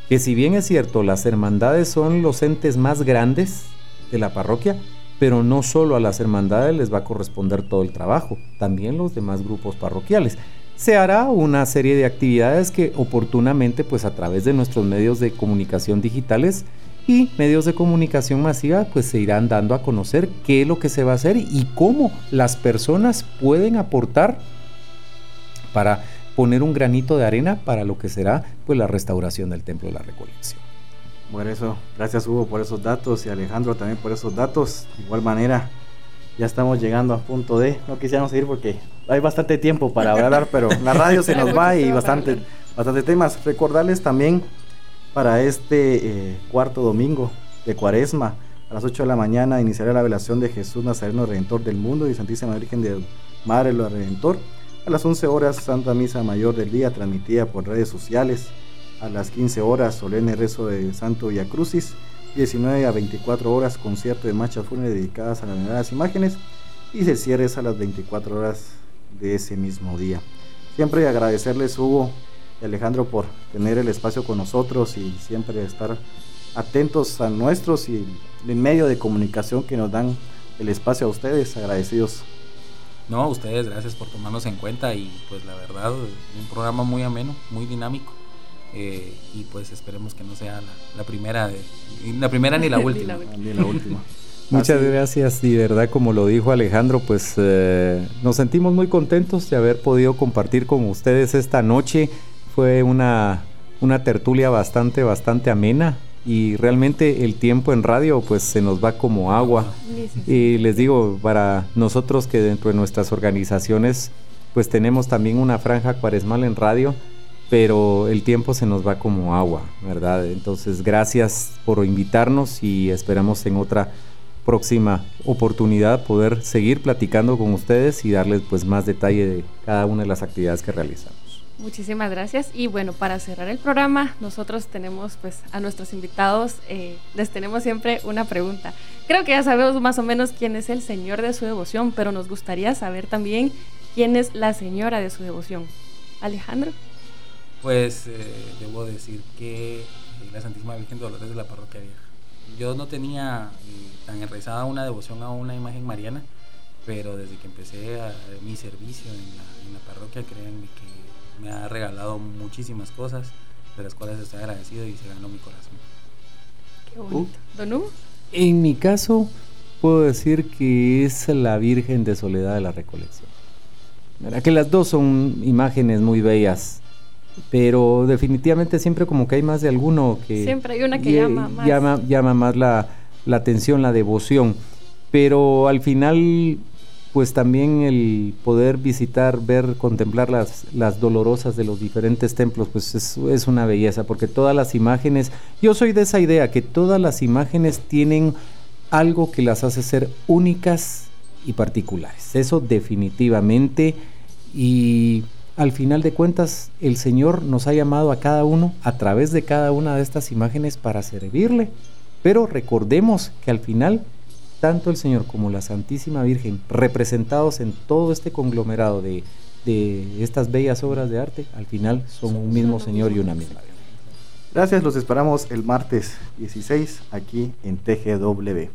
S5: Que si bien es cierto, las hermandades son los entes más grandes de la parroquia, pero no solo a las hermandades les va a corresponder todo el trabajo, también los demás grupos parroquiales. Se hará una serie de actividades que oportunamente, pues a través de nuestros medios de comunicación digitales y medios de comunicación masiva, pues se irán dando a conocer qué es lo que se va a hacer y cómo las personas pueden aportar para poner un granito de arena para lo que será pues la restauración del templo de la recolección.
S2: Bueno, eso, gracias Hugo por esos datos y Alejandro también por esos datos. De igual manera, ya estamos llegando a punto de, no quisiéramos seguir porque hay bastante tiempo para hablar, pero la radio se nos va y bastante, bastante temas. Recordarles también para este eh, cuarto domingo de Cuaresma, a las 8 de la mañana iniciará la velación de Jesús Nazareno Redentor del mundo y Santísima Virgen de Madre lo Redentor. A las 11 horas, Santa Misa Mayor del Día, transmitida por redes sociales a las 15 horas solemne rezo de Santo Via Crucis, 19 a 24 horas concierto de marchas fúnebres dedicadas a las veneradas imágenes y se cierre a las 24 horas de ese mismo día. Siempre agradecerles Hugo y Alejandro por tener el espacio con nosotros y siempre estar atentos a nuestros y el medio de comunicación que nos dan el espacio a ustedes, agradecidos.
S6: No, ustedes, gracias por tomarnos en cuenta y pues la verdad, un programa muy ameno, muy dinámico. Eh, y pues esperemos que no sea la, primera de, la primera ni la última.
S2: Ni la última.
S5: Muchas gracias y de verdad como lo dijo Alejandro, pues eh, nos sentimos muy contentos de haber podido compartir con ustedes esta noche. Fue una, una tertulia bastante, bastante amena y realmente el tiempo en radio pues se nos va como agua. Y les digo, para nosotros que dentro de nuestras organizaciones pues tenemos también una franja cuaresmal en radio, pero el tiempo se nos va como agua, ¿verdad? Entonces, gracias por invitarnos y esperamos en otra próxima oportunidad poder seguir platicando con ustedes y darles pues más detalle de cada una de las actividades que realizamos.
S3: Muchísimas gracias y bueno, para cerrar el programa, nosotros tenemos pues a nuestros invitados, eh, les tenemos siempre una pregunta. Creo que ya sabemos más o menos quién es el Señor de su devoción, pero nos gustaría saber también quién es la Señora de su devoción. Alejandro.
S6: Pues eh, debo decir que la Santísima Virgen Dolores de la Parroquia Vieja. Yo no tenía eh, tan enraizada una devoción a una imagen mariana, pero desde que empecé a, mi servicio en la, parroquia, créanme que me ha regalado muchísimas cosas, de las cuales estoy agradecido y se ganó mi corazón.
S3: Qué bonito. ¿Don
S5: En mi caso, puedo decir que es la Virgen de Soledad de la Recolección. Que las dos son imágenes muy bellas pero definitivamente siempre como que hay más de alguno que...
S3: Siempre hay una que llama más.
S5: Llama, más la, atención, la devoción, pero al final pues también el poder visitar, ver, contemplar las, las dolorosas de los diferentes templos, pues es, es, una belleza, porque todas las imágenes, yo soy de esa idea, que todas las imágenes tienen algo que las hace ser únicas y particulares, eso definitivamente, y al final de cuentas el Señor nos ha llamado a cada uno a través de cada una de estas imágenes para servirle. Pero recordemos que al final tanto el Señor como la Santísima Virgen, representados en todo este conglomerado de, estas bellas obras de arte, al final son un mismo Señor y una misma Virgen.
S2: Gracias, los esperamos el martes 16 aquí en TGW.